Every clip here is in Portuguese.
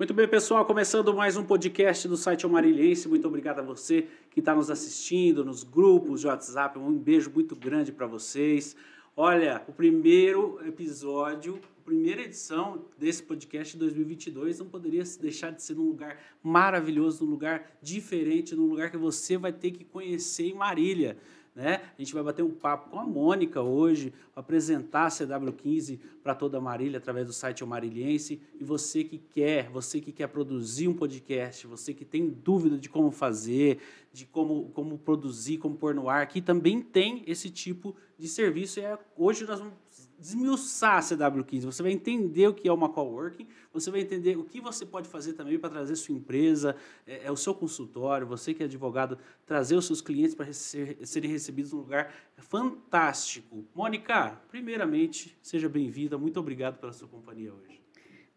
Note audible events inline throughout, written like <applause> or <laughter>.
Muito bem, pessoal, começando mais um podcast do site Amarilhense. Muito obrigado a você que está nos assistindo nos grupos de WhatsApp. Um beijo muito grande para vocês. Olha, o primeiro episódio, a primeira edição desse podcast de 2022 não poderia deixar de ser num lugar maravilhoso, num lugar diferente, num lugar que você vai ter que conhecer em Marília. Né? A gente vai bater um papo com a Mônica hoje, apresentar a CW15 para toda a Marília através do site O Marilhense. E você que quer, você que quer produzir um podcast, você que tem dúvida de como fazer, de como, como produzir, como pôr no ar, que também tem esse tipo de serviço. E é, hoje nós vamos desmiuçar a CW15. Você vai entender o que é uma coworking, você vai entender o que você pode fazer também para trazer sua empresa, é, é, o seu consultório, você que é advogado, trazer os seus clientes para ser, serem recebidos num lugar fantástico. Mônica, primeiramente, seja bem-vinda. Muito obrigado pela sua companhia hoje.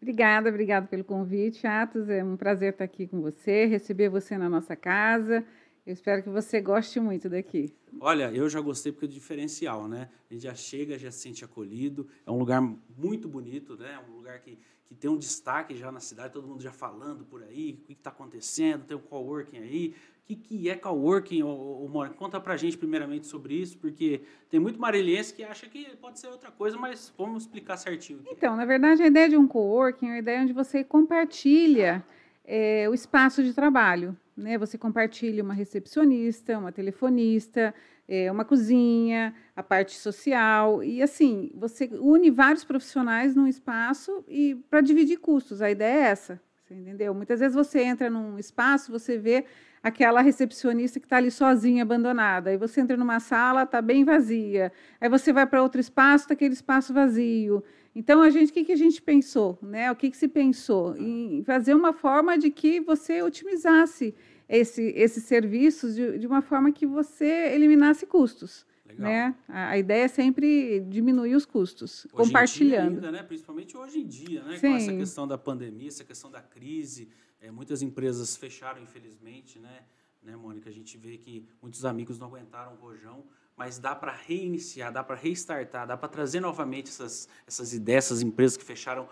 Obrigada, obrigado pelo convite, Atos. É um prazer estar aqui com você, receber você na nossa casa. Eu espero que você goste muito daqui. Olha, eu já gostei porque é diferencial, né? A gente já chega, já se sente acolhido. É um lugar muito bonito, né? É um lugar que, que tem um destaque já na cidade, todo mundo já falando por aí, o que está acontecendo, tem um coworking aí. O que, que é coworking, ô, ô, Conta pra gente primeiramente sobre isso, porque tem muito marilhense que acha que pode ser outra coisa, mas vamos explicar certinho. Aqui. Então, na verdade, a ideia de um coworking é a ideia onde você compartilha é, o espaço de trabalho. Né? Você compartilha uma recepcionista, uma telefonista, é, uma cozinha, a parte social e assim você une vários profissionais num espaço e para dividir custos. A ideia é essa, você entendeu? Muitas vezes você entra num espaço, você vê aquela recepcionista que está ali sozinha, abandonada. Aí você entra numa sala, está bem vazia. Aí você vai para outro espaço, está aquele espaço vazio. Então, a gente, o que, que a gente pensou? Né? O que, que se pensou? Em fazer uma forma de que você otimizasse esse, esses serviços de, de uma forma que você eliminasse custos. Legal. Né? A, a, ideia é sempre diminuir os custos, hoje compartilhando. Ainda, né? Principalmente hoje em dia, né? com essa questão da pandemia, essa questão da crise. É, muitas empresas fecharam, infelizmente, né? né, Mônica? A gente vê que muitos amigos não aguentaram o rojão mas dá para reiniciar, dá para restartar, dá para trazer novamente essas, essas ideias, essas empresas que fecharam.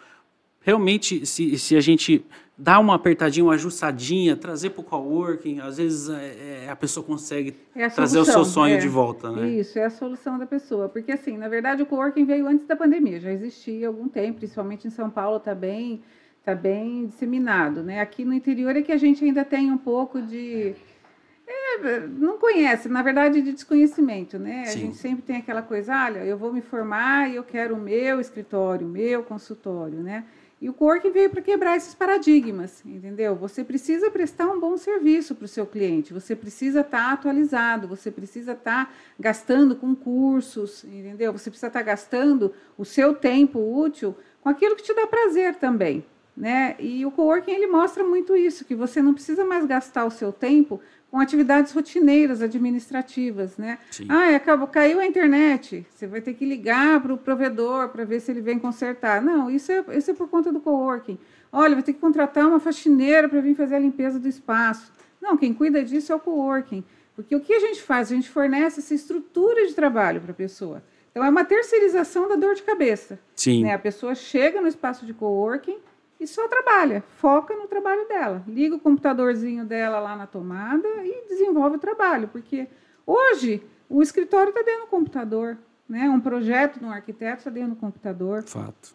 Realmente, se, se a gente dá uma apertadinha, uma ajustadinha, trazer para o coworking, às vezes é, é, a pessoa consegue é a trazer o seu sonho é, de volta. Né? Isso, é a solução da pessoa. Porque, assim, na verdade, o coworking veio antes da pandemia, já existia há algum tempo, principalmente em São Paulo está bem, tá bem disseminado. Né? Aqui no interior é que a gente ainda tem um pouco de é, não conhece, na verdade, de desconhecimento, né? Sim. A gente sempre tem aquela coisa, olha, eu vou me formar e eu quero o meu escritório, o meu consultório, né? E o coworking veio para quebrar esses paradigmas, entendeu? Você precisa prestar um bom serviço para o seu cliente, você precisa estar tá atualizado, você precisa estar tá gastando com cursos, entendeu? Você precisa estar tá gastando o seu tempo útil com aquilo que te dá prazer também, né? E o coworking ele mostra muito isso, que você não precisa mais gastar o seu tempo com atividades rotineiras administrativas, né? Sim. Ah, acabou, caiu a internet, você vai ter que ligar para o provedor para ver se ele vem consertar. Não, isso é, isso é por conta do coworking. Olha, vai ter que contratar uma faxineira para vir fazer a limpeza do espaço. Não, quem cuida disso é o coworking. Porque o que a gente faz? A gente fornece essa estrutura de trabalho para a pessoa. Então, é uma terceirização da dor de cabeça. Sim. Né? A pessoa chega no espaço de coworking, e só trabalha, foca no trabalho dela. Liga o computadorzinho dela lá na tomada e desenvolve o trabalho, porque hoje o escritório está dentro do computador, né? Um projeto de um arquiteto está dentro do computador. Fato.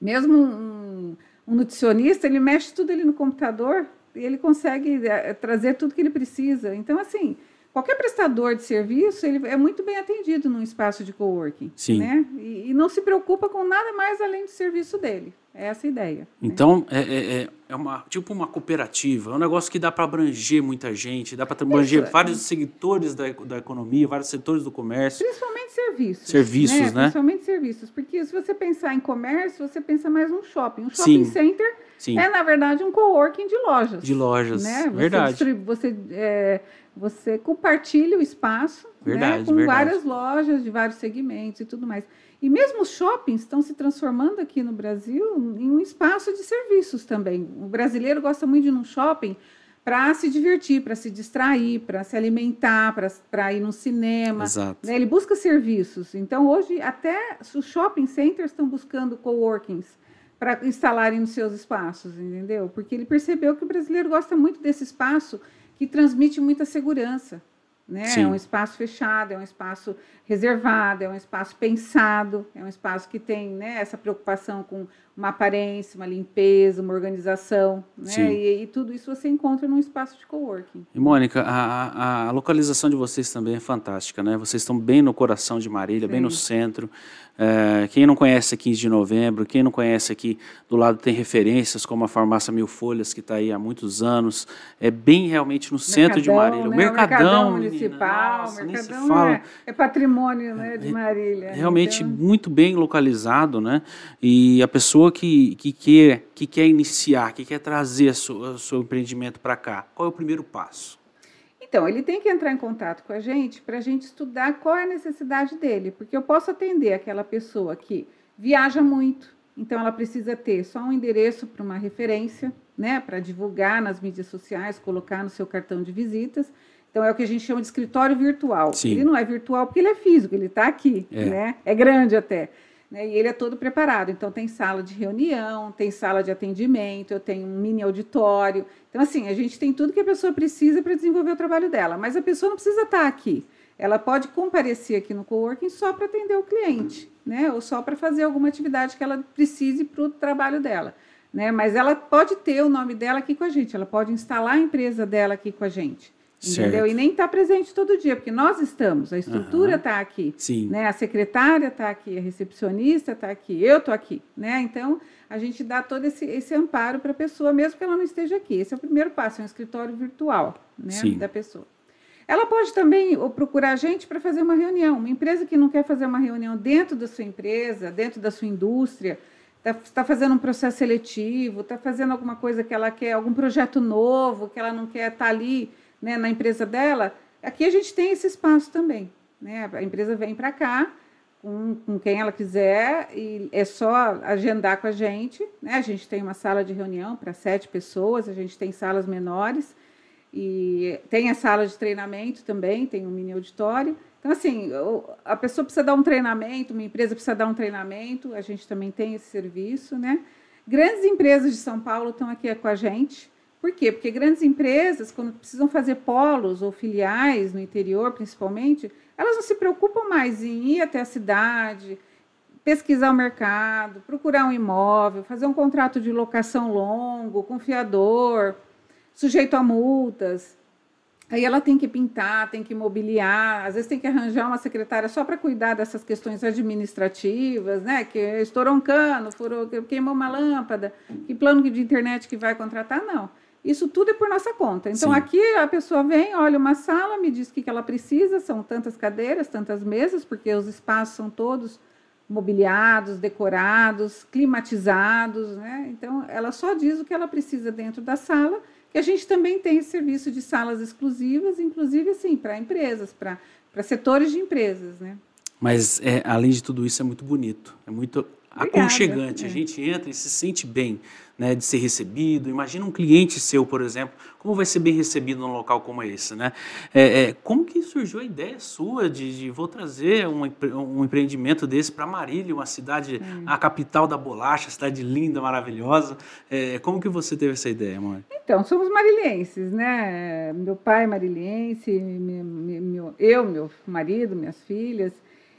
Mesmo um, um nutricionista, ele mexe tudo ali no computador e ele consegue é, trazer tudo que ele precisa. Então, assim, qualquer prestador de serviço ele é muito bem atendido num espaço de coworking, Sim. né? E, e não se preocupa com nada mais além do serviço dele. É essa a ideia. Né? Então, né? é, é, é uma, tipo uma cooperativa, é um negócio que dá para abranger muita gente, dá para abranger Isso, vários é. setores da, da economia, vários setores do comércio. Principalmente serviços. Serviços, né? né? Principalmente serviços, porque se você pensar em comércio, você pensa mais num shopping. Um shopping Sim. center Sim. é, na verdade, um coworking de lojas. De lojas, né? Você verdade. Você, é, você compartilha o espaço verdade, né? com verdade. várias lojas de vários segmentos e tudo mais. E mesmo os shoppings estão se transformando aqui no Brasil em um espaço de serviços também. O brasileiro gosta muito de ir num shopping para se divertir, para se distrair, para se alimentar, para ir no cinema. Exato. Né? Ele busca serviços. Então, hoje, até os shopping centers estão buscando coworkings para instalarem nos seus espaços, entendeu? Porque ele percebeu que o brasileiro gosta muito desse espaço que transmite muita segurança. Né? É um espaço fechado, é um espaço reservado, é um espaço pensado, é um espaço que tem né, essa preocupação com uma aparência, uma limpeza, uma organização, né? E, e, tudo isso você encontra num espaço de coworking. E Mônica, a, a, localização de vocês também é fantástica, né? Vocês estão bem no coração de Marília, Sim. bem no centro. É, quem não conhece 15 de novembro, quem não conhece aqui do lado tem referências como a farmácia Mil Folhas, que está aí há muitos anos. É bem realmente no centro de Marília. Né? O Mercadão, o Mercadão Municipal, nossa, Mercadão é, é, patrimônio né, de é, Marília. Realmente então... muito bem localizado, né? E a pessoa que, que, quer, que quer iniciar, que quer trazer o seu empreendimento para cá, qual é o primeiro passo? Então, ele tem que entrar em contato com a gente para a gente estudar qual é a necessidade dele, porque eu posso atender aquela pessoa que viaja muito, então ela precisa ter só um endereço para uma referência, né, para divulgar nas mídias sociais, colocar no seu cartão de visitas. Então é o que a gente chama de escritório virtual. Sim. Ele não é virtual porque ele é físico, ele está aqui, é. né? É grande até. Né? E ele é todo preparado. Então, tem sala de reunião, tem sala de atendimento, eu tenho um mini auditório. Então, assim, a gente tem tudo que a pessoa precisa para desenvolver o trabalho dela. Mas a pessoa não precisa estar aqui. Ela pode comparecer aqui no coworking só para atender o cliente, né? Ou só para fazer alguma atividade que ela precise para o trabalho dela. Né? Mas ela pode ter o nome dela aqui com a gente, ela pode instalar a empresa dela aqui com a gente. Entendeu? E nem está presente todo dia, porque nós estamos, a estrutura está uhum. aqui. Sim. Né? A secretária está aqui, a recepcionista está aqui, eu estou aqui. Né? Então, a gente dá todo esse, esse amparo para a pessoa, mesmo que ela não esteja aqui. Esse é o primeiro passo, é um escritório virtual né, da pessoa. Ela pode também procurar a gente para fazer uma reunião. Uma empresa que não quer fazer uma reunião dentro da sua empresa, dentro da sua indústria, está tá fazendo um processo seletivo, está fazendo alguma coisa que ela quer, algum projeto novo, que ela não quer estar tá ali né, na empresa dela, aqui a gente tem esse espaço também. Né? A empresa vem para cá com, com quem ela quiser e é só agendar com a gente. Né? A gente tem uma sala de reunião para sete pessoas, a gente tem salas menores e tem a sala de treinamento também, tem um mini auditório. Então, assim, a pessoa precisa dar um treinamento, uma empresa precisa dar um treinamento, a gente também tem esse serviço, né? Grandes empresas de São Paulo estão aqui com a gente, por quê? Porque grandes empresas, quando precisam fazer polos ou filiais no interior, principalmente, elas não se preocupam mais em ir até a cidade, pesquisar o mercado, procurar um imóvel, fazer um contrato de locação longo, com fiador, sujeito a multas. Aí ela tem que pintar, tem que mobiliar, às vezes tem que arranjar uma secretária só para cuidar dessas questões administrativas, né? Que estourou um cano, furou, queimou uma lâmpada, que plano de internet que vai contratar, não. Isso tudo é por nossa conta. Então, Sim. aqui a pessoa vem, olha uma sala, me diz o que ela precisa, são tantas cadeiras, tantas mesas, porque os espaços são todos mobiliados, decorados, climatizados, né? Então, ela só diz o que ela precisa dentro da sala, que a gente também tem serviço de salas exclusivas, inclusive, assim, para empresas, para setores de empresas, né? Mas, é, além de tudo isso, é muito bonito, é muito Obrigada. aconchegante. É. A gente entra e se sente bem né, de ser recebido. Imagina um cliente seu, por exemplo, como vai ser bem recebido num local como esse, né? É, é, como que surgiu a ideia sua de, de vou trazer um, um empreendimento desse para Marília, uma cidade, hum. a capital da bolacha, cidade linda, maravilhosa. É, como que você teve essa ideia, mãe? Então, somos marilhenses, né? Meu pai é marilhense, meu, meu, eu, meu marido, minhas filhas.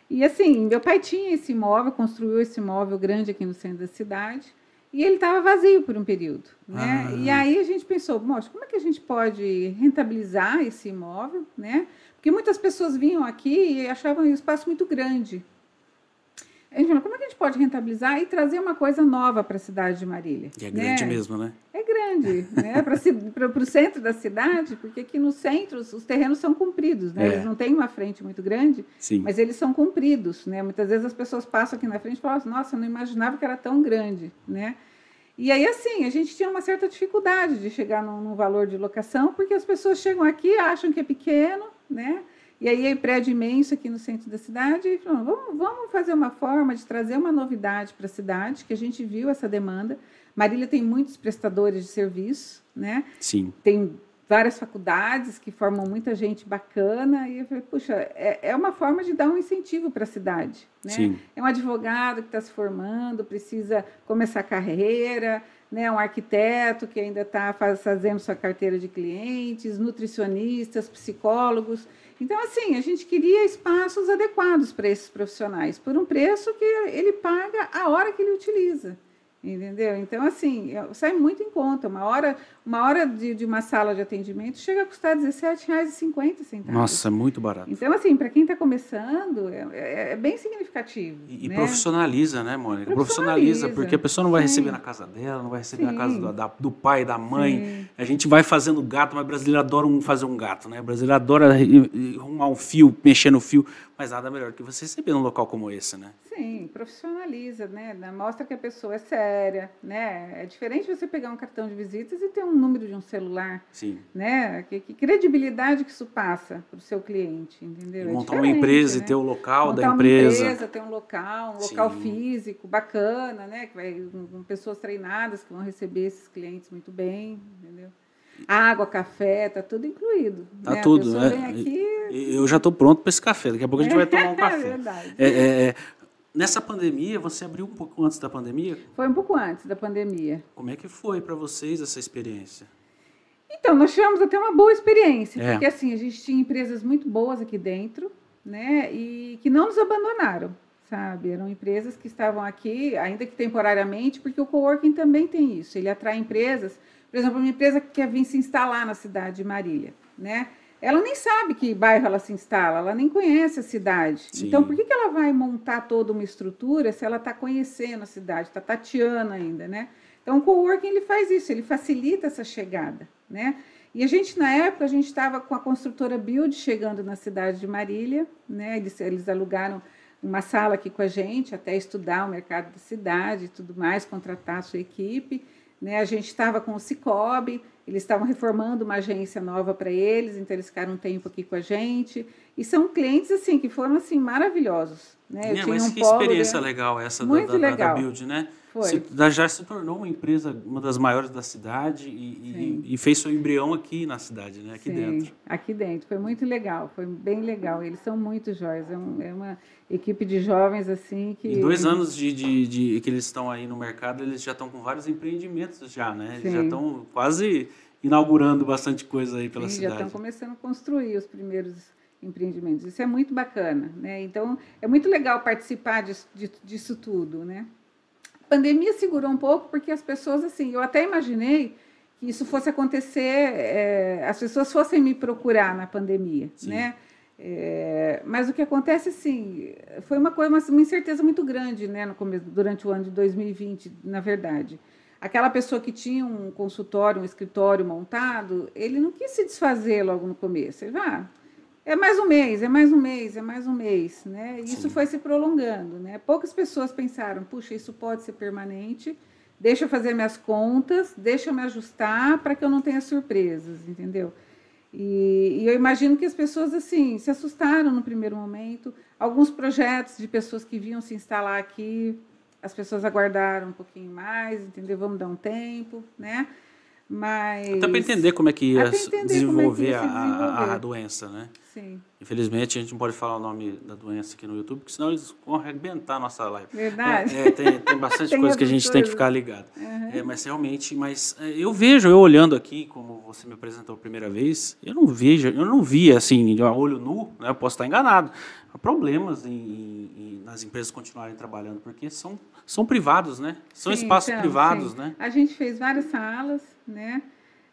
E assim, meu pai tinha esse imóvel, construiu esse imóvel grande aqui no centro da cidade. E ele estava vazio por um período. Né? Ah. E aí a gente pensou, moça, como é que a gente pode rentabilizar esse imóvel? Né? Porque muitas pessoas vinham aqui e achavam o espaço muito grande. A como é que a gente pode rentabilizar e trazer uma coisa nova para a cidade de Marília? E é grande né? mesmo, né? É grande, né? Para o centro da cidade, porque aqui no centro os, terrenos são compridos, né? É. Eles não têm uma frente muito grande, Sim. mas eles são compridos, né? Muitas vezes as pessoas passam aqui na frente e falam, nossa, eu não imaginava que era tão grande, né? E aí, assim, a gente tinha uma certa dificuldade de chegar no, no valor de locação, porque as pessoas chegam aqui, acham que é pequeno, né? E aí, é prédio imenso aqui no centro da cidade, e falou, vamos, vamos fazer uma forma de trazer uma novidade para a cidade, que a gente viu essa demanda. Marília tem muitos prestadores de serviço, né? Sim. Tem várias faculdades que formam muita gente bacana. E eu falei, puxa, é, é uma forma de dar um incentivo para a cidade. Né? Sim. É um advogado que está se formando, precisa começar a carreira, né? um arquiteto que ainda está fazendo sua carteira de clientes, nutricionistas, psicólogos. Então, assim, a gente queria espaços adequados para esses profissionais, por um preço que ele paga a hora que ele utiliza. Entendeu? Então, assim, sai muito em conta. Uma hora, uma hora de, de uma sala de atendimento chega a custar R$17,50. Nossa, é muito barato. Então, assim, para quem está começando, é, é, é, bem significativo. E, né? profissionaliza, né, Mônica? Profissionaliza, profissionaliza, porque a pessoa não vai Sim. receber na casa dela, não vai receber Sim. na casa do, da, do pai, da mãe. Sim. A gente vai fazendo gato, mas brasileiro adora um, fazer um gato, né? O brasileiro adora arrumar um fio, mexer no fio. Mas nada melhor que você receber num local como esse, né? Sim, profissionaliza, né? Mostra que a pessoa é séria, né? É diferente você pegar um cartão de visitas e ter um número de um celular. Sim. Né? Que, que credibilidade que isso passa para o seu cliente, entendeu? E é montar é uma empresa né? e ter o local montar da empresa. Uma empresa, ter um local, um local Sim. físico bacana, né? Que vai, com pessoas treinadas que vão receber esses clientes muito bem, entendeu? Água, café, tá tudo incluído. Tá né? tudo, né? Aqui... Eu já estou pronto para esse café. Daqui a pouco a gente vai tomar um <laughs> café. É verdade. É, é, é, nessa pandemia, você abriu um pouco antes da pandemia? Foi um pouco antes da pandemia. Como é que foi para vocês essa experiência? Então, nós tivemos até uma boa experiência, é. porque assim, a gente tinha empresas muito boas aqui dentro, né, e que não nos abandonaram, sabe? Eram empresas que estavam aqui, ainda que temporariamente, porque o coworking também tem isso, ele atrai empresas por exemplo, uma empresa que quer vir se instalar na cidade de Marília, né? Ela nem sabe que bairro ela se instala, ela nem conhece a cidade. Sim. Então, por que, que ela vai montar toda uma estrutura se ela está conhecendo a cidade, está tateando ainda, né? Então, o coworking ele faz isso, ele facilita essa chegada, né? E a gente, na época, a gente estava com a construtora Build chegando na cidade de Marília, né? Eles, eles alugaram uma sala aqui com a gente, até estudar o mercado da cidade e tudo mais, contratar a sua equipe. Né? A gente estava com o Cicobi, eles estavam reformando uma agência nova para eles, então eles ficaram um tempo aqui com a gente. E são clientes assim que foram assim maravilhosos. Né? É, mas um que experiência legal essa da, da, legal. da Build, né? Foi. Se, já se tornou uma empresa, uma das maiores da cidade e, e, e fez seu embrião aqui na cidade, né? aqui Sim, dentro. Aqui dentro. Foi muito legal, foi bem legal. Eles são muito jóias. É, um, é uma equipe de jovens assim que. Em dois anos de, de, de, que eles estão aí no mercado, eles já estão com vários empreendimentos já, né? Eles já estão quase inaugurando bastante coisa aí pela Sim, cidade. Já estão começando a construir os primeiros empreendimentos. Isso é muito bacana, né? Então é muito legal participar disso, disso tudo, né? Pandemia segurou um pouco porque as pessoas assim, eu até imaginei que isso fosse acontecer, é, as pessoas fossem me procurar na pandemia, Sim. né? É, mas o que acontece, assim, foi uma coisa, uma, uma incerteza muito grande, né, no começo, durante o ano de 2020, na verdade. Aquela pessoa que tinha um consultório, um escritório montado, ele não quis se desfazer logo no começo. Ele vai, ah, é mais um mês, é mais um mês, é mais um mês, né? E isso foi se prolongando, né? Poucas pessoas pensaram, puxa, isso pode ser permanente, deixa eu fazer minhas contas, deixa eu me ajustar para que eu não tenha surpresas, entendeu? E, e, eu imagino que as pessoas assim se assustaram no primeiro momento. Alguns projetos de pessoas que vinham se instalar aqui, as pessoas aguardaram um pouquinho mais, entendeu? Vamos dar um tempo, né? Mas até para entender como é que ia desenvolver, é que ia a, desenvolver. A, a, doença, né? Sim. Infelizmente a gente não pode falar o nome da doença aqui no YouTube, porque senão eles vão arrebentar a nossa live. Verdade. É, é, tem, tem <laughs> bastante tem coisa que a gente coisas. tem que ficar ligado. Uhum. É, mas realmente, mas é, eu vejo, eu olhando aqui, como você me apresentou a primeira vez, eu não vejo, eu não vi assim, de olho nu, né? Eu posso estar enganado. Há problemas em, em, nas empresas continuarem trabalhando, porque são, são privados, né? São sim, espaços então, privados, sim. né? A gente fez várias salas né?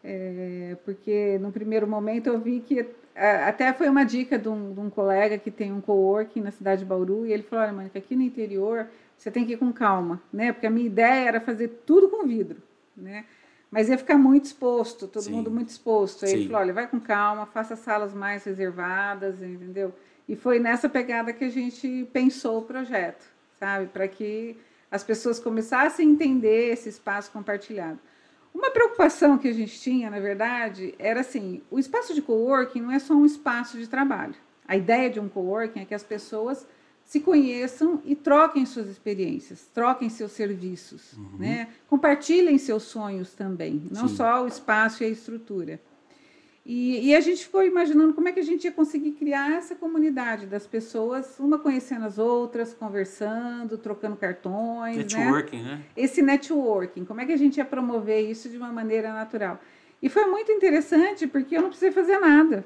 É, porque no primeiro momento eu vi que até foi uma dica de um, de um, colega que tem um coworking na cidade de Bauru e ele falou, olha, Mônica, aqui no interior você tem que ir com calma, né? Porque a minha ideia era fazer tudo com vidro, né? Mas ia ficar muito exposto, todo Sim. mundo muito exposto. Aí Sim. ele falou, olha, vai com calma, faça salas mais reservadas, entendeu? E foi nessa pegada que a gente pensou o projeto, sabe? Para que as pessoas começassem a entender esse espaço compartilhado. Uma preocupação que a gente tinha, na verdade, era assim: o espaço de coworking não é só um espaço de trabalho. A ideia de um coworking é que as pessoas se conheçam e troquem suas experiências, troquem seus serviços, uhum. né? compartilhem seus sonhos também, não Sim. só o espaço e a estrutura. E, e, a gente ficou imaginando como é que a gente ia conseguir criar essa comunidade das pessoas, uma conhecendo as outras, conversando, trocando cartões. Né? Networking, né? né? Esse networking, como é que a gente ia promover isso de uma maneira natural? E foi muito interessante porque eu não precisei fazer nada,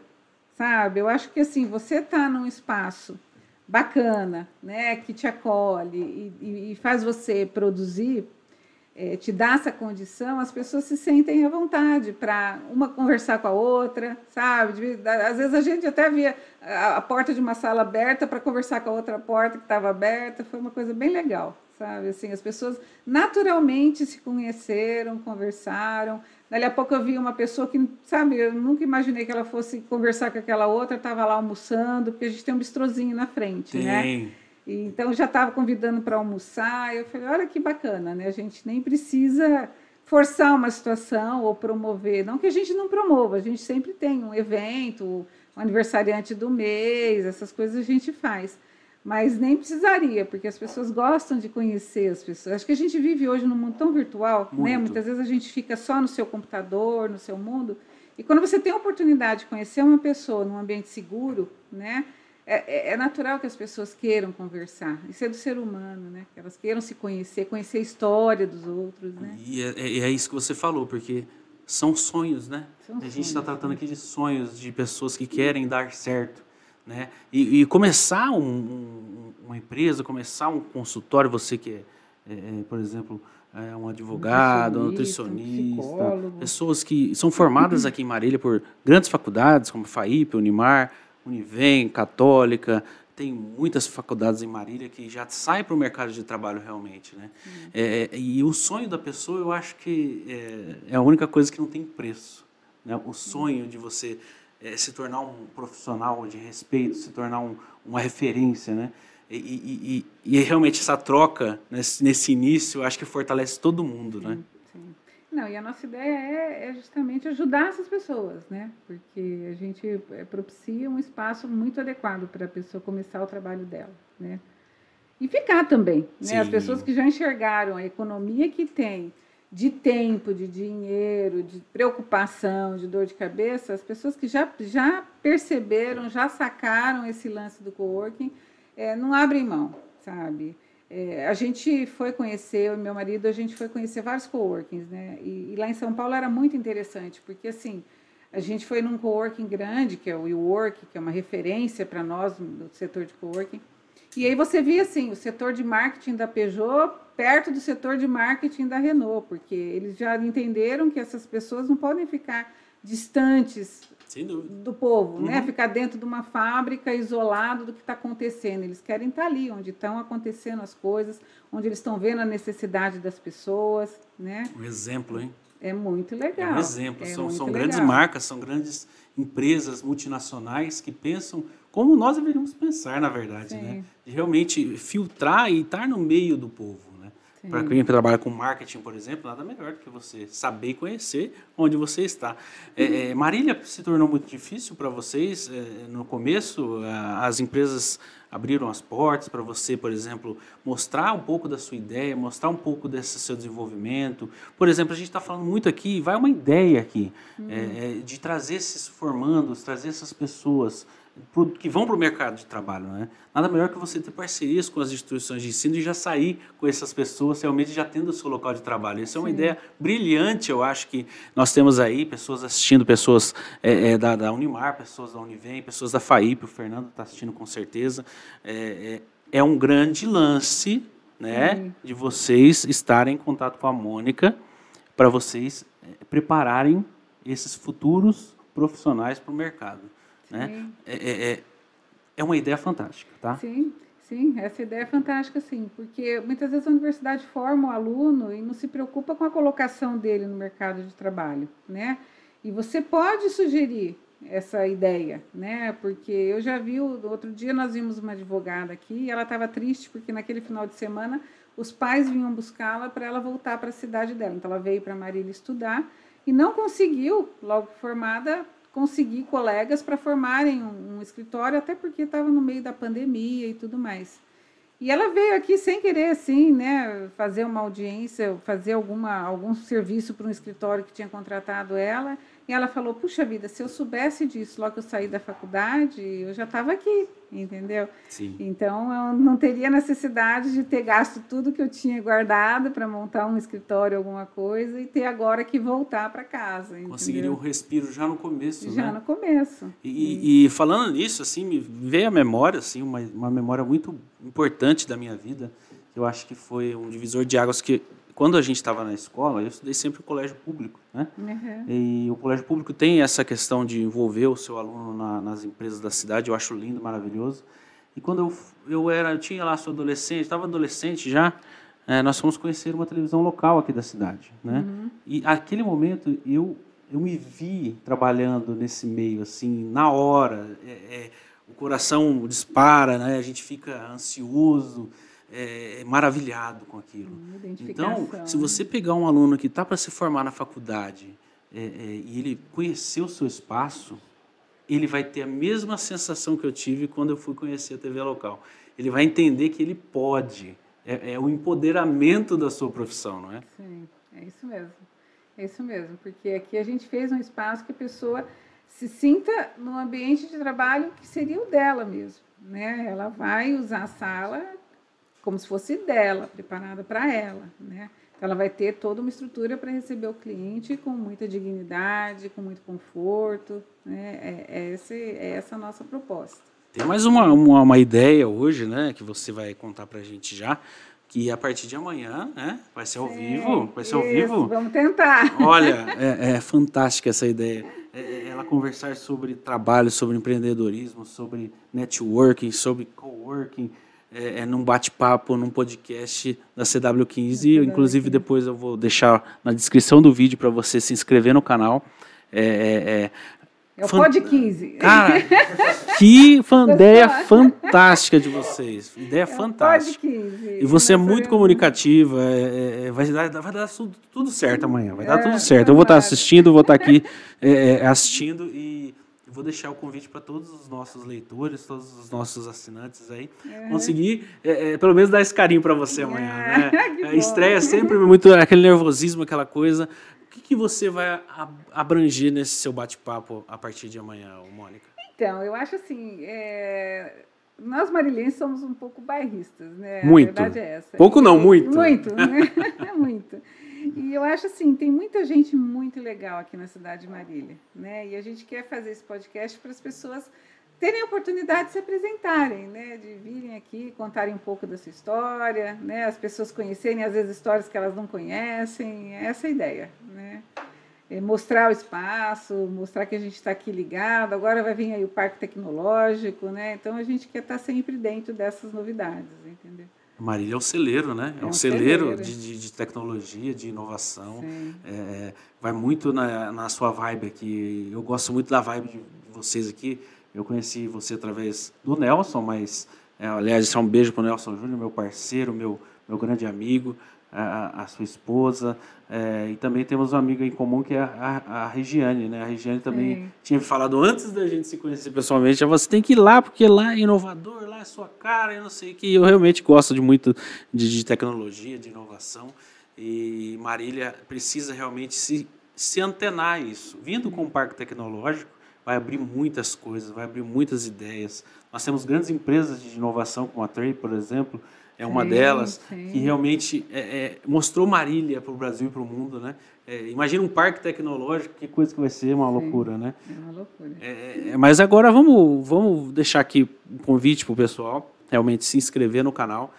sabe? Eu acho que assim, você está num espaço bacana, né, que te acolhe e, e faz você produzir é, te dá essa condição, as pessoas se sentem à vontade para uma conversar com a outra, sabe? Às vezes a gente até via a, porta de uma sala aberta para conversar com a outra porta que estava aberta, foi uma coisa bem legal, sabe? Assim, as pessoas naturalmente se conheceram, conversaram. Dali a pouco eu vi uma pessoa que, sabe, eu nunca imaginei que ela fosse conversar com aquela outra, estava lá almoçando, porque a gente tem um bistrozinho na frente, né? Tem. né? E, então já estava convidando para almoçar. Eu falei, olha que bacana, né? A gente nem precisa forçar uma situação ou promover. Não que a gente não promova, a gente sempre tem um evento, um aniversariante do mês, essas coisas a gente faz. Mas nem precisaria, porque as pessoas gostam de conhecer as pessoas. Acho que a gente vive hoje num mundo tão virtual, né? Muito. né? Muitas vezes a gente fica só no seu computador, no seu mundo. E quando você tem a oportunidade de conhecer uma pessoa num ambiente seguro, né? É, é, é, natural que as pessoas queiram conversar. Isso é do ser humano, né? Que elas queiram se conhecer, conhecer a história dos outros, né? E é, é, é isso que você falou, porque são sonhos, né? São a gente está tratando né? aqui de sonhos de pessoas que querem dar certo, né? E, e começar um, um, uma empresa, começar um consultório, você que é, é por exemplo, é um advogado, um nutricionista, um pessoas que são formadas aqui em Marília por grandes faculdades como FAIP, Unimar, Univem, Católica, tem muitas faculdades em Marília que já saem para o mercado de trabalho realmente, né? Uhum. É, e o sonho da pessoa, eu acho que é, é, a única coisa que não tem preço, né? O sonho de você é, se tornar um profissional de respeito, se tornar um, uma referência, né? E, e, e, e, realmente essa troca nesse, nesse início, eu acho que fortalece todo mundo, né? Não, e a nossa ideia é, é, justamente ajudar essas pessoas, né? Porque a gente é, propicia um espaço muito adequado para a pessoa começar o trabalho dela, né? E ficar também, né? As pessoas que já enxergaram a economia que tem de tempo, de dinheiro, de preocupação, de dor de cabeça, as pessoas que já, já perceberam, já sacaram esse lance do coworking, é, não abrem mão, sabe? É, a gente foi conhecer, eu meu marido, a gente foi conhecer vários coworkings, né? E, e, lá em São Paulo era muito interessante, porque assim, a gente foi num coworking grande, que é o WeWork, que é uma referência para nós no setor de coworking. E aí você via assim, o setor de marketing da Peugeot perto do setor de marketing da Renault, porque eles já entenderam que essas pessoas não podem ficar distantes do povo, né? uhum. né? Ficar dentro de uma fábrica isolado do que está acontecendo. Eles querem estar tá ali, onde estão acontecendo as coisas, onde eles estão vendo a necessidade das pessoas, né? Um exemplo, hein? É muito legal. É um exemplo. É são são grandes marcas, são grandes empresas multinacionais que pensam como nós deveríamos pensar, na verdade? Sim. né? De realmente filtrar e estar no meio do povo. Para quem trabalha com marketing, por exemplo, nada melhor do que você saber e conhecer onde você está. É, é, Marília se tornou muito difícil para vocês é, no começo. as empresas abriram as portas para você, por exemplo, mostrar um pouco da sua ideia, mostrar um pouco desse seu desenvolvimento. Por exemplo, a gente está falando muito aqui, vai uma ideia aqui, uhum. de trazer esses formandos, trazer essas pessoas que vão para o mercado de trabalho. Né? Nada melhor que você ter parcerias com as instituições de ensino e já sair com essas pessoas realmente já tendo o seu local de trabalho. Isso é uma Sim. ideia brilhante, eu acho que nós temos aí pessoas assistindo, pessoas é, é, da, da, Unimar, pessoas da Univem, pessoas da FAIP, o Fernando está assistindo com certeza. É, é, é, um grande lance né, de vocês estarem em contato com a Mônica para vocês é, prepararem esses futuros profissionais para o mercado. Né? É, é, é, é uma ideia fantástica, tá? Sim, sim, essa ideia é fantástica, sim, porque muitas vezes a universidade forma o aluno e não se preocupa com a colocação dele no mercado de trabalho, né? E você pode sugerir essa ideia, né? Porque eu já vi, outro dia nós vimos uma advogada aqui e ela estava triste porque naquele final de semana os pais vinham buscá-la para ela voltar para a cidade dela. Então ela veio para Marília estudar e não conseguiu, logo formada, conseguir colegas para formarem um, um, escritório, até porque estava no meio da pandemia e tudo mais. E ela veio aqui sem querer, assim, né, fazer uma audiência, fazer alguma, algum serviço para um escritório que tinha contratado ela. E ela falou: Puxa vida, se eu soubesse disso logo que eu saí da faculdade, eu já estava aqui, entendeu? Sim. Então eu não teria necessidade de ter gasto tudo que eu tinha guardado para montar um escritório, alguma coisa, e ter agora que voltar para casa. Conseguiria um respiro já no começo, já né? no começo. E, e, falando nisso, assim, me veio a memória, assim, uma, uma memória muito importante da minha vida. Eu acho que foi um divisor de águas que quando a gente estava na escola, eu estudei sempre o colégio público, né? Uhum. E o colégio público tem essa questão de envolver o seu aluno na, nas empresas da cidade, eu acho lindo, maravilhoso. E quando eu, eu era, eu tinha lá sou adolescente, estava adolescente já, é, nós fomos conhecer uma televisão local aqui da cidade, né? Uhum. E aquele momento eu eu me vi trabalhando nesse meio assim, na hora, é, é, o coração dispara, né? A gente fica ansioso é, maravilhado com aquilo. Então, se você pegar um aluno que está para se formar na faculdade é, é, e ele conhecer o seu espaço, ele vai ter a mesma sensação que eu tive quando eu fui conhecer a TV local. Ele vai entender que ele pode. É, é o empoderamento da sua profissão, não é? Sim, é isso mesmo. É isso mesmo, porque aqui a gente fez um espaço que a pessoa se sinta no ambiente de trabalho que seria o dela mesmo. Né? Ela vai usar a sala como se fosse dela, preparada para ela, né? Então, ela vai ter toda uma estrutura para receber o cliente com muita dignidade, com muito conforto, né? É, é, esse, é essa a nossa proposta. Tem mais uma, uma, uma ideia hoje, né, que você vai contar para a gente já, que a partir de amanhã, né, vai ser ao Sim, vivo, vai ser ao vivo. Vamos tentar. Olha, é, <laughs> é fantástica essa ideia. É, é, ela conversar sobre trabalho, sobre empreendedorismo, sobre networking, sobre coworking, é, é, num bate-papo, num podcast da CW15. Inclusive, depois eu vou deixar na descrição do vídeo para você se inscrever no canal. É, é, é, é o Pod 15. Cara, <laughs> que ideia fantástica de vocês. Ideia é fantástica. E você é muito comunicativa. É, é, vai, dar, vai dar tudo, tudo certo amanhã. Vai dar tudo certo. Eu vou estar assistindo, vou estar aqui <laughs> assistindo e vou deixar o convite para todos os nossos leitores, todos os nossos assinantes aí, uhum. conseguir é, é, pelo menos dar esse carinho para você amanhã. Né? <laughs> A estreia é sempre muito aquele nervosismo, aquela coisa. O que, que você vai abranger nesse seu bate-papo a partir de amanhã, Mônica? Então, eu acho assim, é... nós marilenses somos um pouco bairristas, né? Muito. A verdade é essa. Pouco não, <laughs> muito. Muito, né? <laughs> muito. E eu acho assim, tem muita gente muito legal aqui na cidade de Marília, né? E a gente quer fazer esse podcast para as pessoas terem a oportunidade de se apresentarem, né? De virem aqui, contarem um pouco da sua história, né? As pessoas conhecerem às vezes histórias que elas não conhecem, é essa a ideia, né? É mostrar o espaço, mostrar que a gente está aqui ligado. Agora vai vir aí o parque tecnológico, né? Então a gente quer estar tá sempre dentro dessas novidades, entendeu? Marília é um celeiro, né? É, é um, celeiro, celeiro. De, de, de, tecnologia, de inovação. É, vai muito na, na sua vibe aqui. Eu gosto muito da vibe de vocês aqui. Eu conheci você através do Nelson, mas, é, aliás, isso é um beijo para o Nelson Júnior, meu parceiro, meu, meu grande amigo a, a sua esposa. É, e também temos uma amiga em comum que é a, a, a Regiane, né? A Regiane também Sim. tinha falado antes da gente se conhecer pessoalmente, você tem que ir lá porque lá é inovador, lá é sua cara, eu não sei que eu realmente gosto de muito de, de tecnologia, de inovação e Marília precisa realmente se se antenar isso. Vindo com o parque tecnológico, vai abrir muitas coisas, vai abrir muitas ideias. Nós temos grandes empresas de inovação como a Trey, por exemplo, é uma sim, delas, sim. que realmente é, é, mostrou Marília para o Brasil e para o mundo, né? É, imagina um parque tecnológico, que coisa que vai ser, uma sim, loucura, né? É uma loucura. É, é, mas agora vamos, vamos deixar aqui um convite para o pessoal, realmente se inscrever no canal.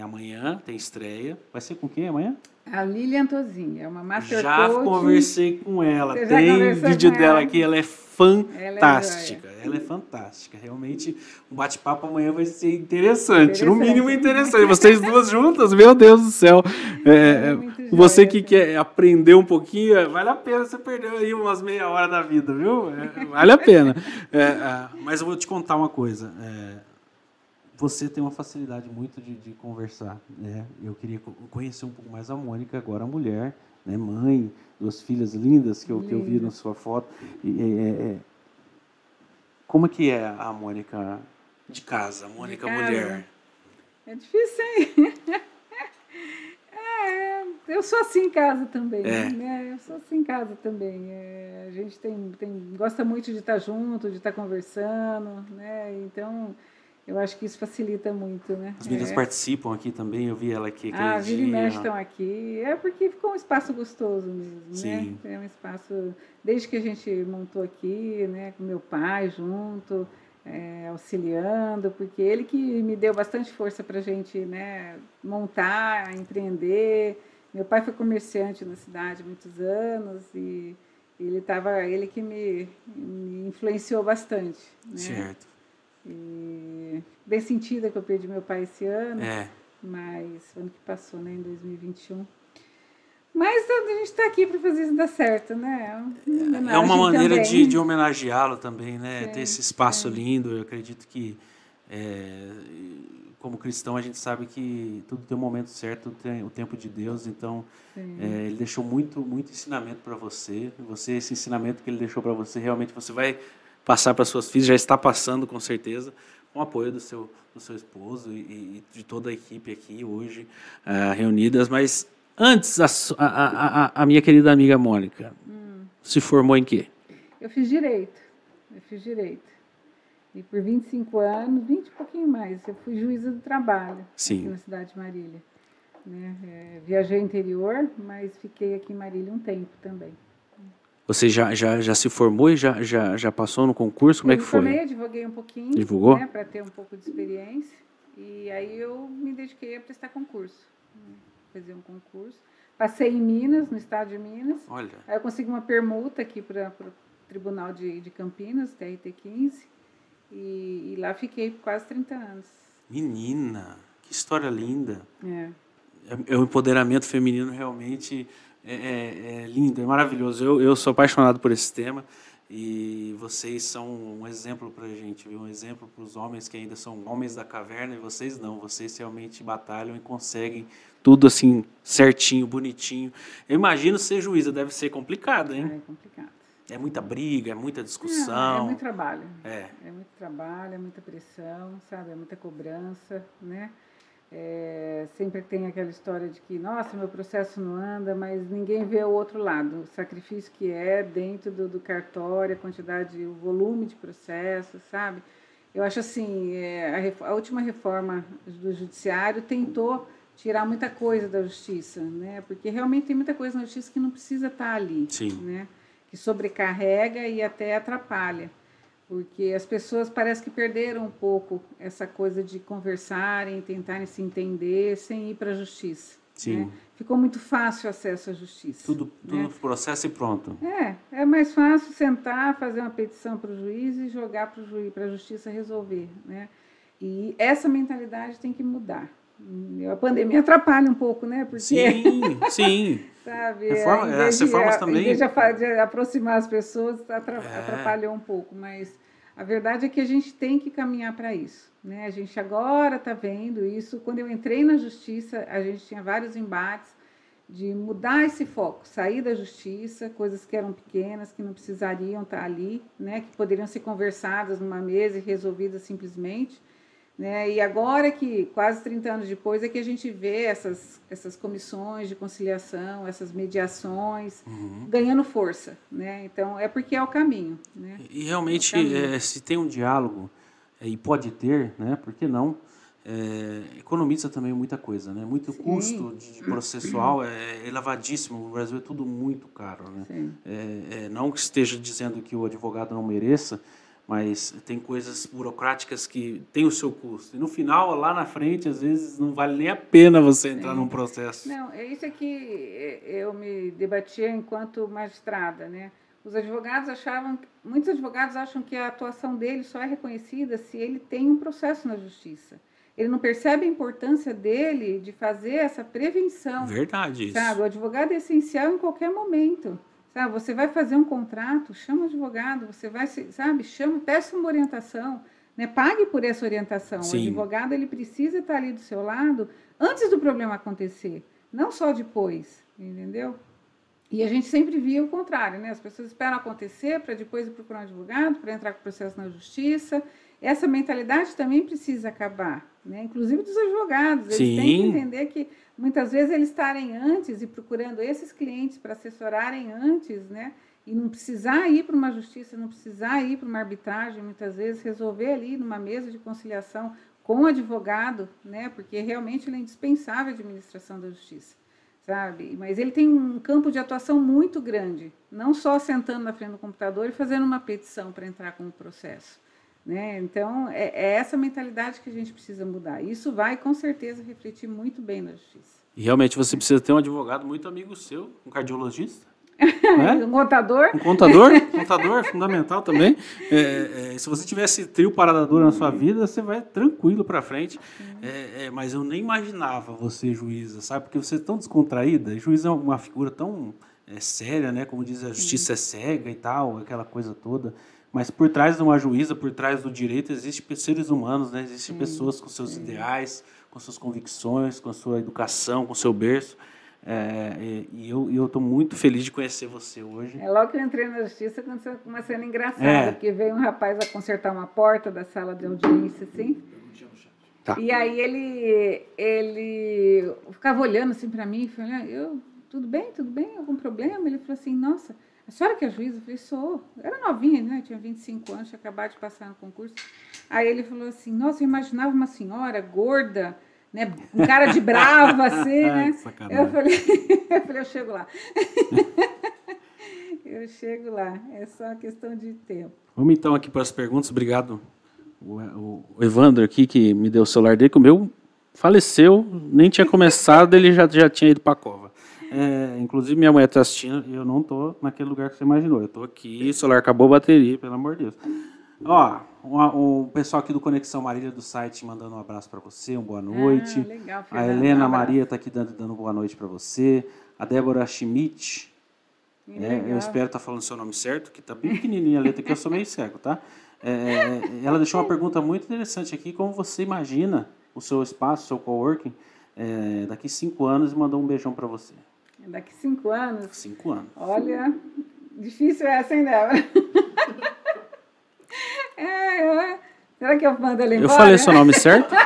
amanhã tem estreia. Vai ser com quem amanhã? A Lilian Tozinha, é uma master Já coach. conversei com ela, Você tem vídeo dela aqui, ela é fantástica. Ela é, ela é fantástica. Realmente, um bate-papo amanhã vai ser interessante, interessante, no mínimo interessante. Vocês duas <laughs> juntas, meu Deus do céu. É, é, é você que quer aprender um pouquinho, vale a pena. Você perdeu aí umas meia hora da vida, viu? É, vale a pena. É, mas eu vou te contar uma coisa você tem uma facilidade muito de, de, conversar, né? Eu queria conhecer um pouco mais a Mônica, agora a mulher, né? Mãe, duas filhas lindas que eu, que eu vi na sua foto. E, é, é, como é que é a Mônica de casa, a Mônica mulher? É difícil, hein? <laughs> É, eu sou assim em casa também, é. né? Eu sou assim em casa também. É, a gente tem, tem, gosta muito de estar junto, de estar conversando, né? Então, eu acho que isso facilita muito, né? As meninas é. participam aqui também, eu vi ela aqui Ah, vira e mexe estão aqui. É porque ficou um espaço gostoso mesmo, né? Sim. né? É um espaço, desde que a gente montou aqui, né? Com meu pai junto, é, auxiliando, porque ele que me deu bastante força para a gente né, montar, empreender. Meu pai foi comerciante na cidade muitos anos e ele tava, ele que me, me influenciou bastante. Né? Certo. E bem sentida que eu perdi meu pai esse ano, é. mas ano que passou, né, em 2021. Mas a gente está aqui para fazer isso dar certo, né? É, é uma maneira de, de homenageá-lo também, né? Sim, Ter esse espaço lindo. Eu acredito que, é, como cristão, a gente sabe que tudo tem um momento certo, tem o tempo de Deus. Então, é, ele deixou muito, muito ensinamento para você. Você, esse ensinamento que ele deixou para você, realmente você vai passar para suas filhas, já está passando com certeza, com o apoio do seu, do seu esposo e, e de toda a equipe aqui hoje uh, reunidas. Mas Antes, a, a, a, a minha querida amiga Mônica hum. se formou em quê? Eu fiz direito. Eu fiz direito. E por 25 anos, 20 e pouquinho mais, eu fui juíza do trabalho Sim. aqui na cidade de Marília. Né? É, viajei interior, mas fiquei aqui em Marília um tempo também. Você já, já, já se formou e já, já, já passou no concurso? Como eu é que foi? Eu também advoguei um pouquinho. Divulgou? Né, para ter um pouco de experiência. E aí eu me dediquei a prestar concurso fazer um concurso. Passei em Minas, no estado de Minas. Olha. Aí eu consegui uma permuta aqui para o Tribunal de, de Campinas, TRT15. E, e, lá fiquei por quase 30 anos. Menina, que história linda. É. É, é o empoderamento feminino realmente é, é, é lindo, é maravilhoso. Eu, eu sou apaixonado por esse tema. E vocês são um exemplo para a gente, viu? um exemplo para os homens que ainda são homens da caverna e vocês não. Vocês realmente batalham e conseguem tudo assim certinho, bonitinho. Eu imagino ser juíza deve ser complicado, hein? É complicado. É muita briga, é muita discussão. É, é muito trabalho. É. É muito trabalho, é muita pressão, sabe? É muita cobrança, né? É, sempre tem aquela história de que, nossa, meu processo não anda, mas ninguém vê o outro lado, o sacrifício que é dentro do, do cartório, a quantidade, o volume de processos, sabe? Eu acho assim, é, a, a, última reforma do judiciário tentou tirar muita coisa da justiça, né? Porque realmente tem muita coisa na justiça que não precisa estar ali, Sim. né? Que sobrecarrega e até atrapalha porque as pessoas parece que perderam um pouco essa coisa de conversarem, tentarem se entender sem ir para a justiça. Sim. Né? Ficou muito fácil o acesso à justiça. Tudo, tudo né? processo e pronto. É, é mais fácil sentar, fazer uma petição para o juiz e jogar para juiz, para a justiça resolver, né? E essa mentalidade tem que mudar. A pandemia atrapalha um pouco, né? Porque, sim, sim. <laughs> sabe? É, reformas de, também. Em vez de, aproximar as pessoas, é. atrapalhou um pouco, mas a verdade é que a gente tem que caminhar para isso. Né? A gente agora está vendo isso. Quando eu entrei na justiça, a gente tinha vários embates de mudar esse foco, sair da justiça, coisas que eram pequenas, que não precisariam estar tá ali, né? que poderiam ser conversadas numa mesa e resolvidas simplesmente né? E agora que, quase 30 anos depois, é que a gente vê essas, essas comissões de conciliação, essas mediações uhum. ganhando força. Né? Então, é porque é o caminho. Né? E realmente, é é, se tem um diálogo, é, e pode ter, né? por que não? É, economiza também muita coisa, né? Muito Sim. custo de processual é elevadíssimo. No Brasil é tudo muito caro, né? Não que esteja dizendo que o advogado não mereça, mas tem coisas burocráticas que têm o seu custo. E no final, lá na frente, às vezes não vale nem a pena você entrar num processo. Não, é isso que eu me debatia enquanto magistrada, né? Os advogados achavam, muitos advogados acham que a atuação dele só é reconhecida se ele tem um processo na justiça. Ele não percebe a importância dele de fazer essa prevenção. Verdade isso. Sabe? O advogado é essencial em qualquer momento. Sabe, você vai fazer um contrato, chama o advogado, você vai, sabe, chama, peça uma orientação, né? Pague por essa orientação. Sim. O advogado ele precisa estar ali do seu lado antes do problema acontecer, não só depois, entendeu? E a gente sempre via o contrário, né? As pessoas esperam acontecer para depois ir procurar um advogado, para entrar com o processo na justiça. Essa mentalidade também precisa acabar, né? inclusive dos advogados. Eles Sim. têm que entender que muitas vezes eles estarem antes e procurando esses clientes para assessorarem antes, né? e não precisar ir para uma justiça, não precisar ir para uma arbitragem, muitas vezes resolver ali numa mesa de conciliação com o advogado, né? porque realmente ele é indispensável à administração da justiça sabe? Mas ele tem um campo de atuação muito grande, não só sentando na frente do computador e fazendo uma petição para entrar com o processo. Né? Então, é, é, essa mentalidade que a gente precisa mudar. Isso vai, com certeza, refletir muito bem na justiça. E realmente você precisa ter um advogado muito amigo seu, um cardiologista, <laughs> né? um contador. Um contador, contador fundamental também. É, é, se você tivesse trio parada dura na sua vida, você vai tranquilo para frente. É, é, mas eu nem imaginava você juíza, sabe? Porque você é tão descontraída. Juiz é uma figura tão é, séria, né? Como diz a justiça é cega e tal, aquela coisa toda. Mas por trás de uma juíza, por trás do direito, existem seres humanos, né? Existem pessoas com seus ideais, com suas convicções, com a sua educação, com seu berço. É, e eu estou muito feliz de conhecer você hoje. É logo que eu entrei na justiça aconteceu uma cena engraçada, é. porque veio um rapaz a consertar uma porta da sala de audiência, assim. Tá. E aí ele, ele ficava olhando assim para mim, falou, ah, eu, tudo bem, tudo bem, algum problema? Ele falou assim, nossa, a senhora que é juíza? Eu falei, sou. Eu era novinha, né? Eu tinha 25 anos, tinha acabado de passar no concurso. Aí ele falou assim, nossa, eu imaginava uma senhora gorda, né, um cara de brava, assim, <laughs> né? eu falei, <laughs> eu falei, eu chego lá. <laughs> eu chego lá, é só questão de tempo. Vamos então aqui para as perguntas, obrigado. O, o Evandro aqui, que me deu o celular dele, que o meu faleceu, nem tinha começado, ele já, já tinha ido para a cova. É, inclusive, minha mulher está assistindo e eu não estou naquele lugar que você imaginou. Eu estou aqui, o celular acabou a bateria, pelo amor de Deus. Ó, o pessoal aqui do Conexão Marília do site mandando um abraço para você, uma boa noite. Ah, legal, a Helena um Maria está aqui dando, dando boa noite para você. A Débora Schmidt, é, eu espero estar tá falando seu nome certo, que está bem pequenininha a letra, que eu sou meio <laughs> cego, tá? É, é, ela deixou uma pergunta muito interessante aqui, como você imagina o seu espaço, o seu coworking, é, daqui cinco anos e mandou um beijão para você. Daqui cinco anos? Cinco anos. Olha, difícil essa, hein, Débora? <laughs> É, é. Será que eu mando ele embora? Eu falei seu nome certo? <laughs>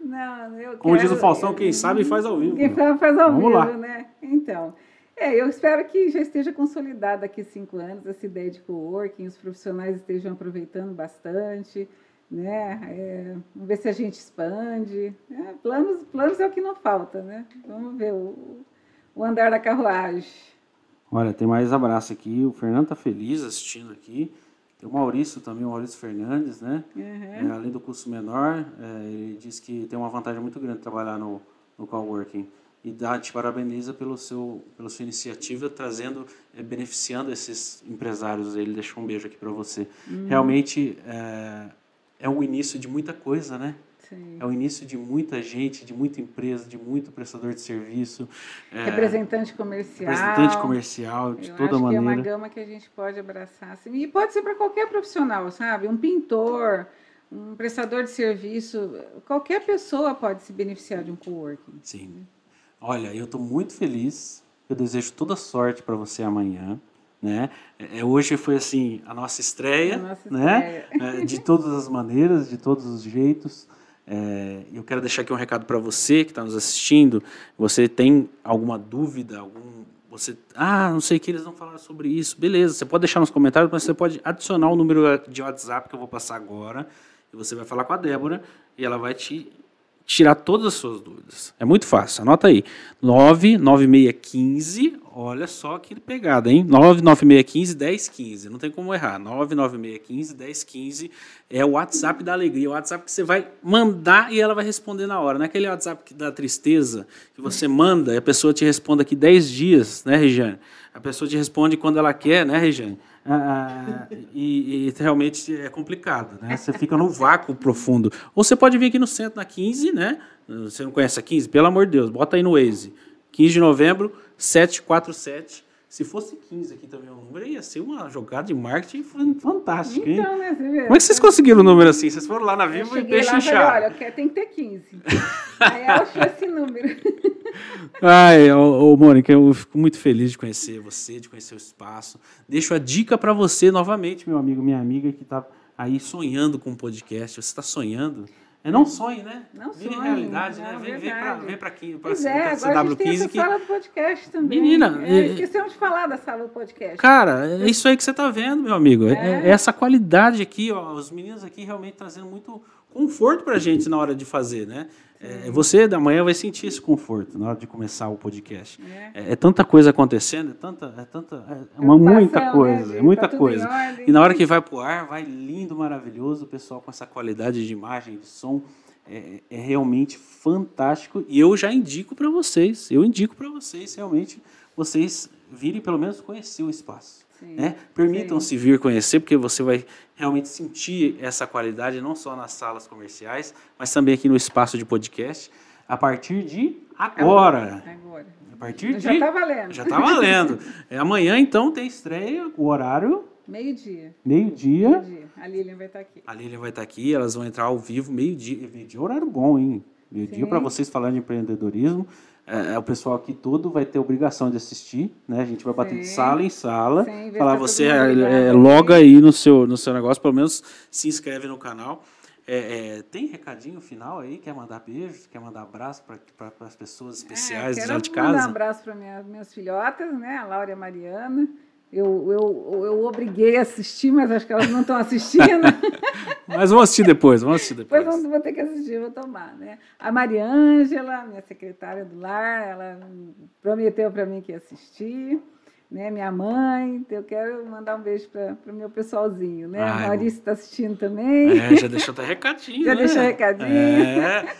Não, eu Como quero, diz o Faustão, quem sabe faz ao vivo. Quem sabe faz ao Vamos vivo, lá. né? Então, é, eu espero que já esteja consolidada daqui cinco anos essa ideia de coworking, os profissionais estejam aproveitando bastante, né? É, vamos ver se a gente expande. É, planos, planos é o que não falta, né? Vamos ver o, o andar da carruagem. Olha, tem mais abraço aqui. O Fernando tá feliz assistindo aqui. Tem o Maurício também, o Maurício Fernandes, né? Uhum. É, além do custo menor, é, ele diz que tem uma vantagem muito grande trabalhar no, no coworking. E dá, te parabeniza pelo seu, pela sua iniciativa, trazendo, é, beneficiando esses empresários. Ele deixou um beijo aqui para você. Uhum. Realmente é, é o início de muita coisa, né? Sim. É o início de muita gente, de muita empresa, de muito prestador de serviço. É, representante comercial. Representante comercial, de Eu toda acho maneira. Que é uma gama que a gente pode abraçar. Assim, e pode ser para qualquer profissional, sabe? Um pintor, um prestador de serviço, qualquer pessoa pode se beneficiar de um coworking. Sim. Olha, eu estou muito feliz. Eu desejo toda sorte para você amanhã. Né? É, hoje foi assim a nossa estreia, a nossa né? estreia. É, de todas as maneiras, de todos os jeitos. É, eu quero deixar aqui um recado para você que está nos assistindo. Você tem alguma dúvida, algum você, ah, não sei o que eles vão falar sobre isso. Beleza, você pode deixar nos comentários, mas você pode adicionar o número de WhatsApp que eu vou passar agora. E você vai falar com a Débora e ela vai te tirar todas as suas dúvidas. É muito fácil, anota aí. 99615, olha só que pegada, hein? 99615 1015, não tem como errar. 99615 1015 é o WhatsApp da alegria, o WhatsApp que você vai mandar e ela vai responder na hora. Não é aquele WhatsApp da tristeza que você manda e a pessoa te responde aqui 10 dias, né, Regiane? A pessoa te responde quando ela quer, né, Regiane? Ah, e, e, realmente é complicado, né? Você fica no vácuo profundo. Ou você pode vir aqui no centro, na 15, né? Você não conhece a 15? Pelo amor de Deus, bota aí no Waze. 15 de novembro, 747. Se fosse 15 aqui também o número, ia ser uma jogada de marketing fantástica, hein? Então, né, Como é que vocês conseguiram o número assim? Vocês foram lá na Vivo e peixe inchado. Olha, tem que ter 15. aí ela achou esse número. <laughs> Ai, ô, ô, Mônica, eu fico muito feliz de conhecer você, de conhecer o espaço. Deixo a dica para você novamente, meu amigo, minha amiga, que está aí sonhando com um podcast. Você está sonhando? É não sonhe, né? Não Vire sonhe, realidade, né? não, Vem, vem para vem pra aqui, para é, agora a gente tem essa CW15 que sala do podcast também. Menina, É, é- esquecemos de falar da sala do podcast. Cara, é isso aí que você está vendo, meu amigo. É. É. é essa qualidade aqui, ó. Os meninos aqui realmente trazendo muito conforto pra gente na hora de fazer, né? É, você da manhã vai sentir esse conforto na hora de começar o podcast. É. É, é tanta coisa acontecendo, é tanta, é tanta, é uma Preocupação, muita né, coisa, é muita tá coisa. E na hora que vai pro ar, vai lindo, maravilhoso, o pessoal com essa qualidade de imagem, de som, é, é realmente fantástico. E eu já indico para vocês, eu indico para vocês realmente vocês virem pelo menos conhecer o espaço. Né? Permitam-se vir conhecer, porque você vai realmente sentir essa qualidade não só nas salas comerciais, mas também aqui no espaço de podcast, a partir de agora. Agora. A partir de. Já está valendo. Já tá valendo. <laughs> É, amanhã, então, tem estreia, o horário, Meio-dia. meio-dia. A Lilian vai estar aqui. A Lilian vai estar aqui, elas vão entrar ao vivo, meio-dia. Meio-dia é horário bom, hein? Meio-dia para vocês falarem de empreendedorismo. É, é, o pessoal aqui todo vai ter obrigação de assistir, né? A gente vai bater de Sim. sala em sala. Sim, falar tá você é, é, loga aí no seu, no seu negócio, pelo menos se inscreve no canal. É, é, tem recadinho final aí? Quer mandar beijos? Quer mandar abraço para as pessoas especiais É, de quero lá de mandar um casa? abraço para minhas, minhas filhotas, né? A Laura e a Mariana. Eu, eu, eu obriguei a assistir, mas acho que elas não estão assistindo. <laughs> Mas vamos assistir depois, vamos assistir depois. Depois vou, vou ter que assistir, vou tomar, né? A Maria Ângela, minha secretária do lar, ela prometeu para mim que ia assistir. Né, minha mãe, então eu quero mandar um beijo para o meu pessoalzinho, né? Ai, a Maurício está assistindo também, É, já deixou até recadinho. <laughs> Já né? deixou recadinho. É.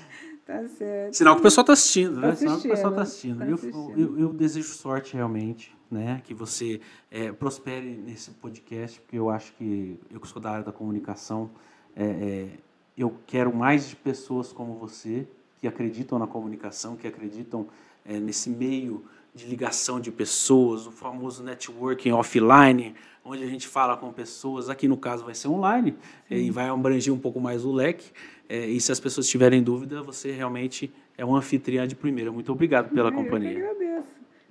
tá certo. Sinal que o pessoal está assistindo, né? Tá Sinal que o pessoal está assistindo, assistindo. tá Eu, assistindo. eu, eu desejo sorte realmente, né? Que você é, prospere nesse podcast, porque eu acho que eu que sou da área da comunicação, é, é, eu quero mais de pessoas como você que acreditam na comunicação, que acreditam é, nesse meio de ligação de pessoas, o famoso networking offline, onde a gente fala com pessoas, aqui no caso vai ser online, eh, e vai abranger um pouco mais o leque. Eh, E se as pessoas tiverem dúvida, você realmente é um anfitriã de primeira. Muito obrigado pela Eu que companhia. agradeço.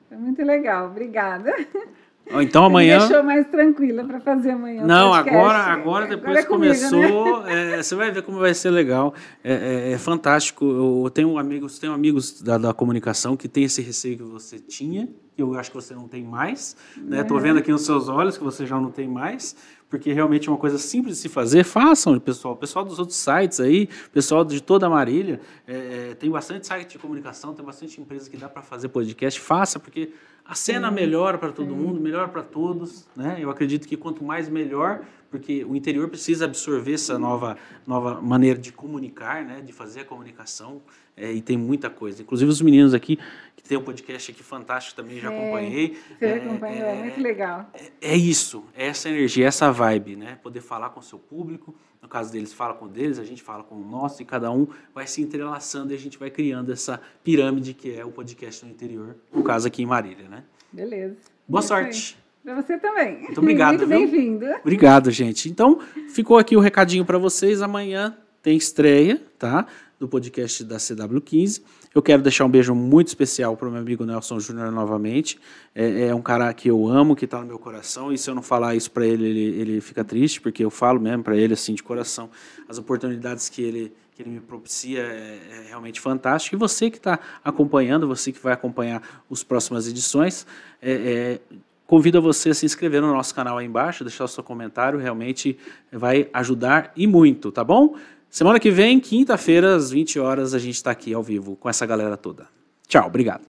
Foi muito legal, obrigada. <laughs> Então Me amanhã. deixou mais tranquila para fazer amanhã. Não, agora, agora depois é comigo, né? começou, é, você vai ver como vai ser legal. É, é- é fantástico. Eu tenho amigos, tenho amigos da, da comunicação que têm esse receio que você tinha, que eu acho que você não tem mais. Né? Tô vendo aqui nos seus olhos que você já não tem mais, porque realmente é uma coisa simples de se fazer. Façam, pessoal. Pessoal dos outros sites aí, pessoal de toda a Marília, é, é, tem bastante site de comunicação, tem bastante empresa que dá para fazer podcast. Faça, porque a cena melhora para todo mundo, melhor para todos, né? Eu acredito que quanto mais melhor, porque o interior precisa absorver essa nova, nova maneira de comunicar, né? De fazer a comunicação é, e tem muita coisa. Inclusive os meninos aqui que tem um podcast aqui fantástico também já É, acompanhei. Você É, acompanhou, é, muito legal. é isso, é essa energia, essa vibe, né? Poder falar com o seu público, no caso deles, fala com deles, a gente fala com o nosso, e cada um vai se entrelaçando e a gente vai criando essa pirâmide que é o podcast no interior, no caso aqui em Marília, né? Beleza. Boa aí. sorte! Para você também. Muito obrigado, Muito bem-vindo. Obrigado, gente. Então, ficou aqui o recadinho para vocês. Amanhã tem estreia, tá? Do podcast da CW15. Eu quero deixar um beijo muito especial para o meu amigo Nelson Júnior novamente. É, é um cara que eu amo, que está no meu coração. E se eu não falar isso para ele, ele, ele fica triste, porque eu falo mesmo para ele, assim, de coração, as oportunidades que ele, que ele me propicia é, é realmente fantástico. E você que está acompanhando, você que vai acompanhar as próximas edições, é, é, Convido a você a se inscrever no nosso canal aí embaixo, deixar o seu comentário, realmente vai ajudar e muito, tá bom? Semana que vem, quinta-feira, às 20 horas, a gente está aqui ao vivo com essa galera toda. Tchau, obrigado.